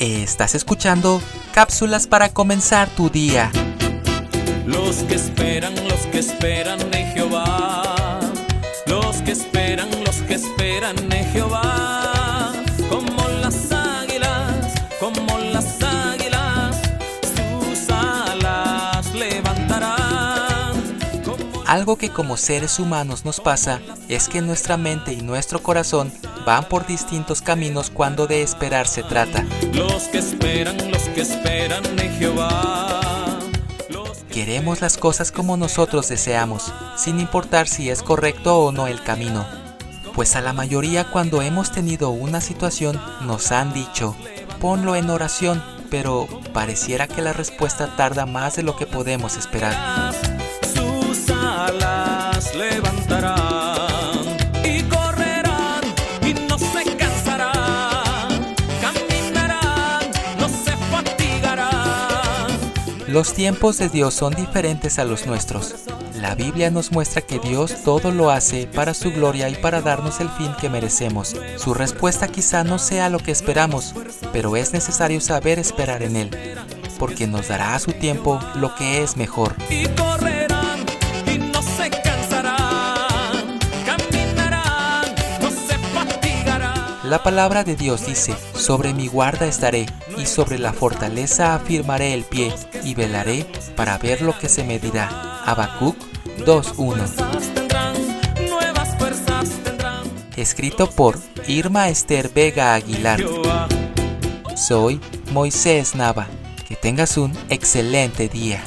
Estás escuchando cápsulas para comenzar tu día. Los que esperan, los que esperan en Jehová. Los que esperan, los que esperan en Jehová. Como las águilas, como las águilas, sus alas levantarán. Como Algo que como seres humanos nos pasa es que nuestra mente y nuestro corazón van por distintos caminos cuando de esperar se trata. los que esperan, los que esperan en Jehová. Queremos las cosas como nosotros deseamos, sin importar si es correcto o no el camino. Pues a la mayoría cuando hemos tenido una situación nos han dicho, ponlo en oración, pero pareciera que la respuesta tarda más de lo que podemos esperar. Los tiempos de Dios son diferentes a los nuestros. La Biblia nos muestra que Dios todo lo hace para su gloria y para darnos el fin que merecemos. Su respuesta quizá no sea lo que esperamos, pero es necesario saber esperar en Él, porque nos dará a su tiempo lo que es mejor. La palabra de Dios dice, sobre mi guarda estaré, y sobre la fortaleza afirmaré el pie, y velaré para ver lo que se me dirá. Habacuc 2.1 Fuerzas tendrán, nuevas fuerzas tendrán. Escrito por Irma Esther Vega Aguilar. Soy Moisés Nava. Que tengas un excelente día.